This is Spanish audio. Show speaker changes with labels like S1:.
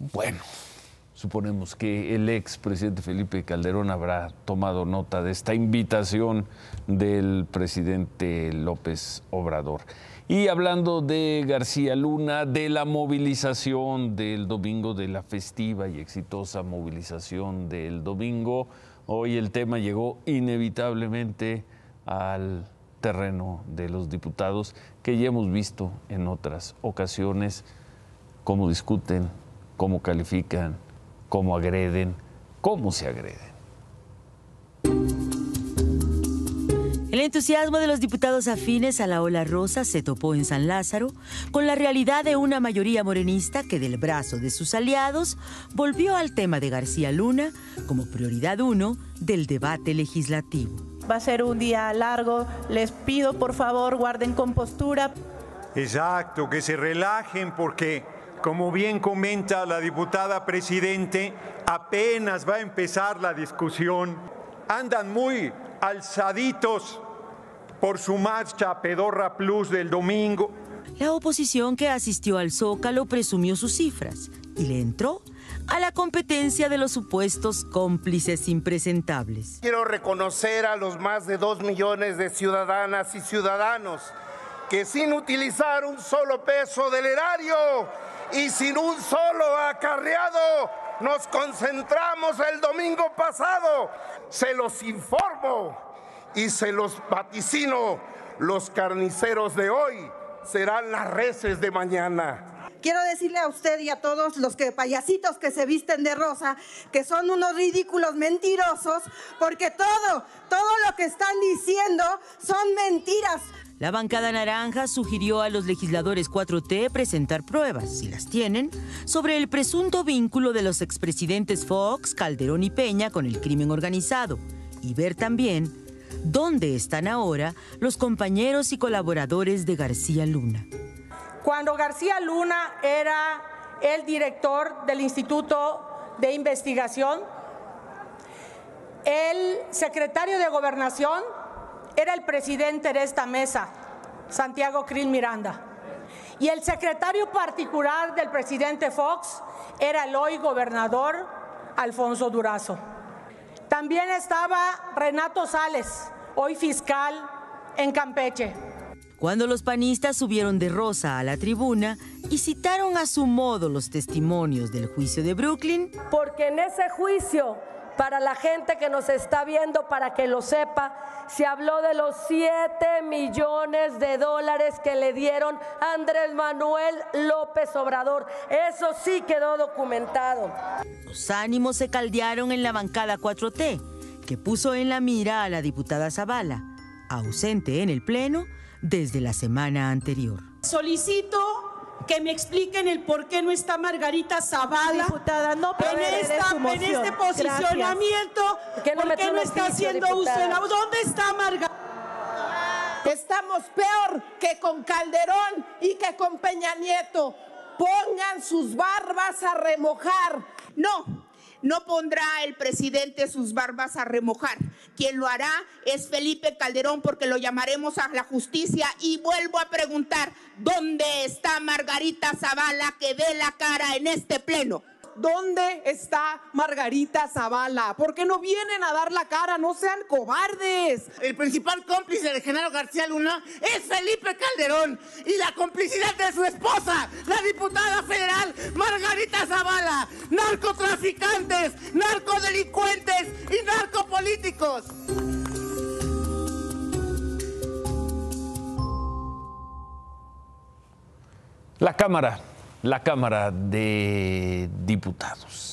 S1: Bueno, suponemos que el ex presidente Felipe Calderón habrá tomado nota de esta invitación del presidente López Obrador. Y hablando de García Luna, de la movilización del domingo, de la festiva y exitosa movilización del domingo, hoy el tema llegó inevitablemente al terreno de los diputados que ya hemos visto en otras ocasiones cómo discuten, cómo califican, cómo agreden, cómo se agreden.
S2: El entusiasmo de los diputados afines a la ola rosa se topó en San Lázaro con la realidad de una mayoría morenista que del brazo de sus aliados volvió al tema de García Luna como prioridad uno del debate legislativo.
S3: Va a ser un día largo, les pido por favor guarden compostura.
S4: Exacto, que se relajen porque, como bien comenta la diputada presidente, apenas va a empezar la discusión. Andan muy alzaditos por su marcha Pedorra Plus del domingo.
S2: La oposición que asistió al Zócalo presumió sus cifras y le entró a la competencia de los supuestos cómplices impresentables.
S5: Quiero reconocer a los más de dos millones de ciudadanas y ciudadanos que sin utilizar un solo peso del erario y sin un solo acarreado nos concentramos el domingo pasado. Se los informo y se los vaticino. Los carniceros de hoy serán las reces de mañana.
S6: Quiero decirle a usted y a todos los que payasitos que se visten de rosa que son unos ridículos mentirosos porque todo, todo lo que están diciendo son mentiras.
S2: La bancada naranja sugirió a los legisladores 4T presentar pruebas, si las tienen, sobre el presunto vínculo de los expresidentes Fox, Calderón y Peña con el crimen organizado y ver también dónde están ahora los compañeros y colaboradores de García Luna.
S3: Cuando García Luna era el director del Instituto de Investigación, el secretario de Gobernación era el presidente de esta mesa, Santiago Krill Miranda. Y el secretario particular del presidente Fox era el hoy gobernador Alfonso Durazo. También estaba Renato Sales, hoy fiscal en Campeche.
S2: Cuando los panistas subieron de rosa a la tribuna y citaron a su modo los testimonios del juicio de Brooklyn,
S7: porque en ese juicio para la gente que nos está viendo, para que lo sepa, se habló de los 7 millones de dólares que le dieron Andrés Manuel López Obrador. Eso sí quedó documentado.
S2: Los ánimos se caldearon en la bancada 4T, que puso en la mira a la diputada Zavala, ausente en el Pleno desde la semana anterior.
S8: Solicito que me expliquen el por qué no está Margarita Zavala
S3: Diputada, no
S8: en, esta, en este posicionamiento,
S7: ¿Qué no
S8: por qué no está haciendo uso de la... ¿Dónde está Margarita?
S9: Estamos peor que con Calderón y que con Peña Nieto. Pongan sus barbas a remojar. No, no pondrá el presidente sus barbas a remojar. Quien lo hará es Felipe Calderón porque lo llamaremos a la justicia y vuelvo a preguntar, ¿dónde está Margarita Zavala que dé la cara en este pleno?
S10: ¿Dónde está Margarita Zavala? ¿Por qué no vienen a dar la cara? No sean cobardes.
S5: El principal cómplice de Genaro García Luna es Felipe Calderón y la complicidad de su esposa, la diputada federal Margarita Zavala. Narcotraficantes, narcodelincuentes y narcopolíticos.
S1: La Cámara la Cámara de Diputados.